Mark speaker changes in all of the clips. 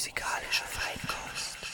Speaker 1: musikalische Feinkost.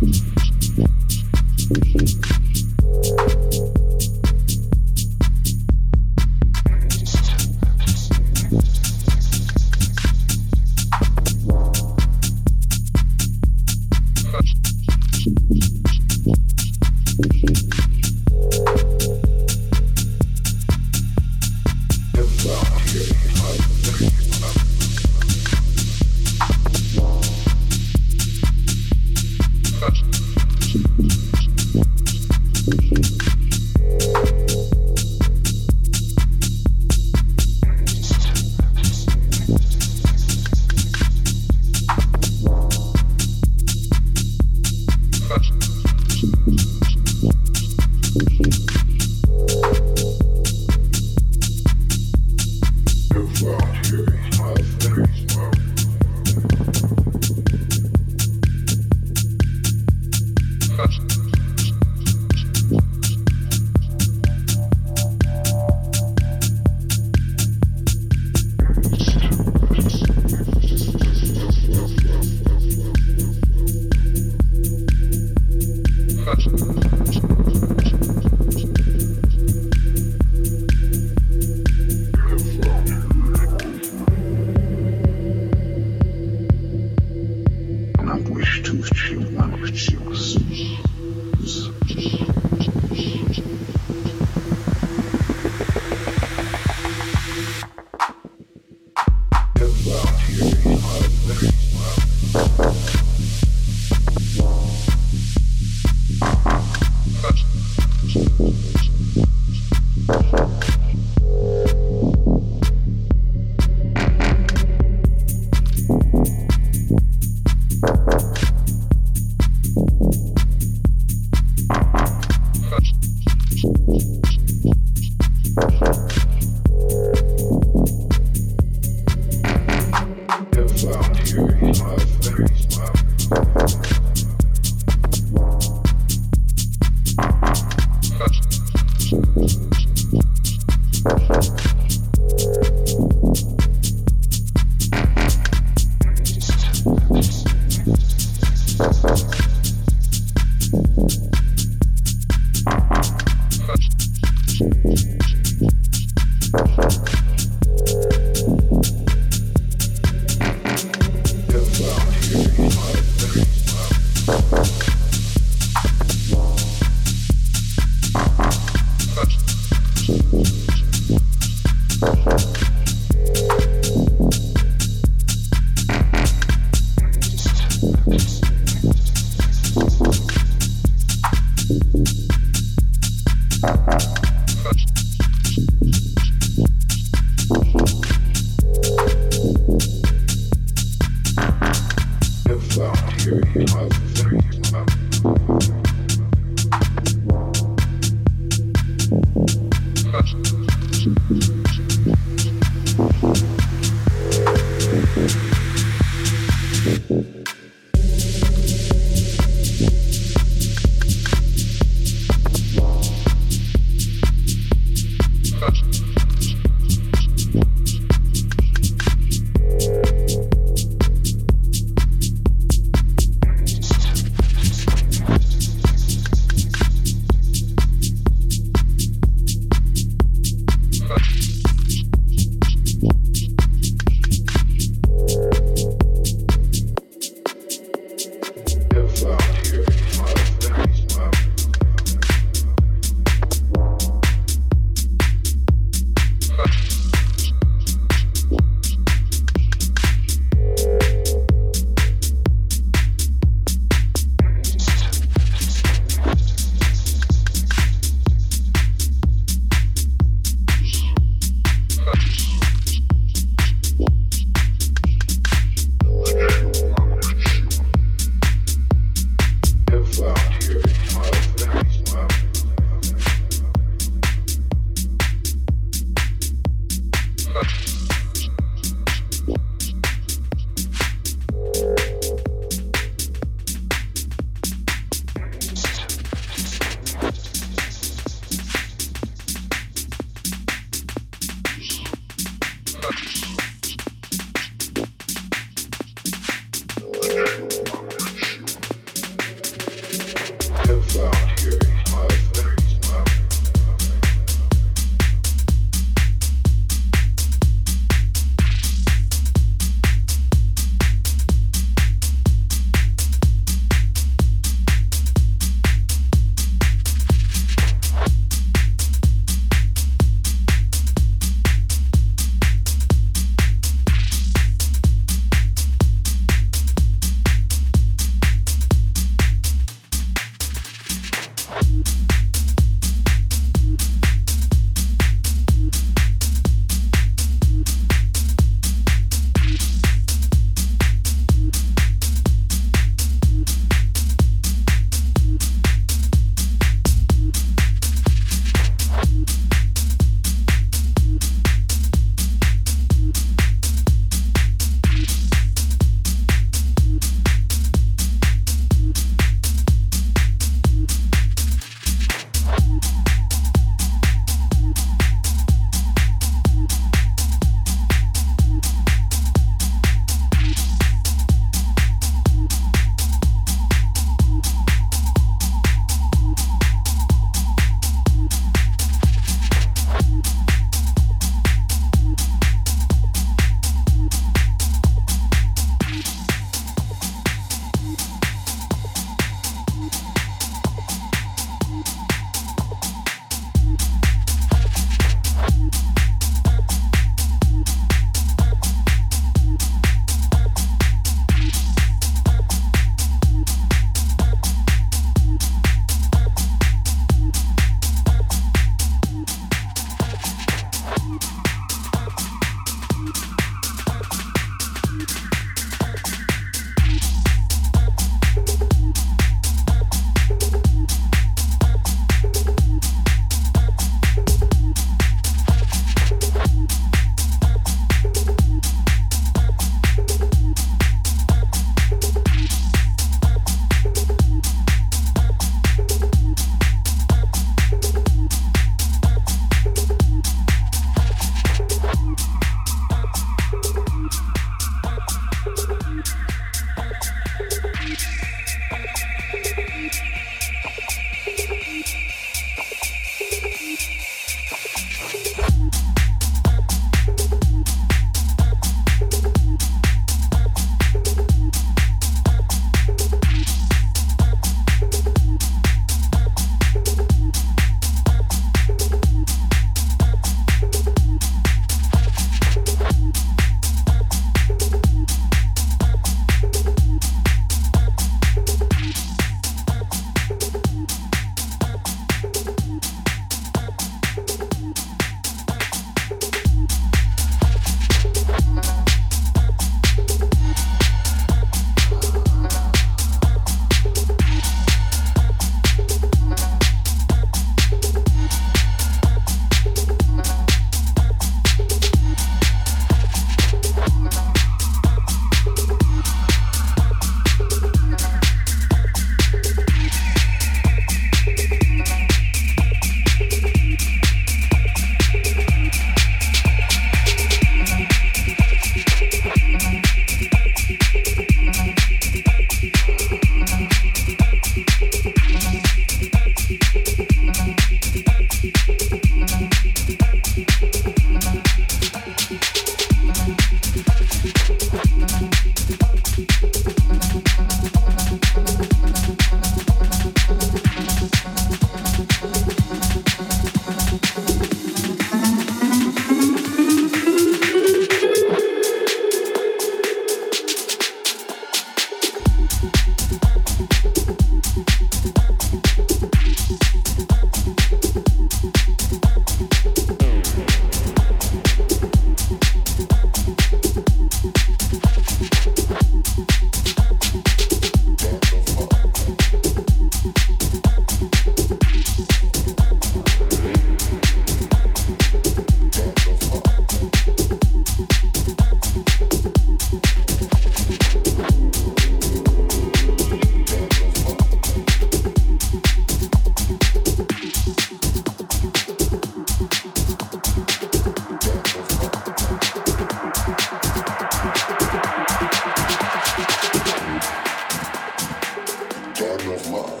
Speaker 1: body off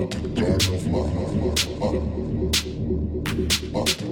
Speaker 1: the God of love, but,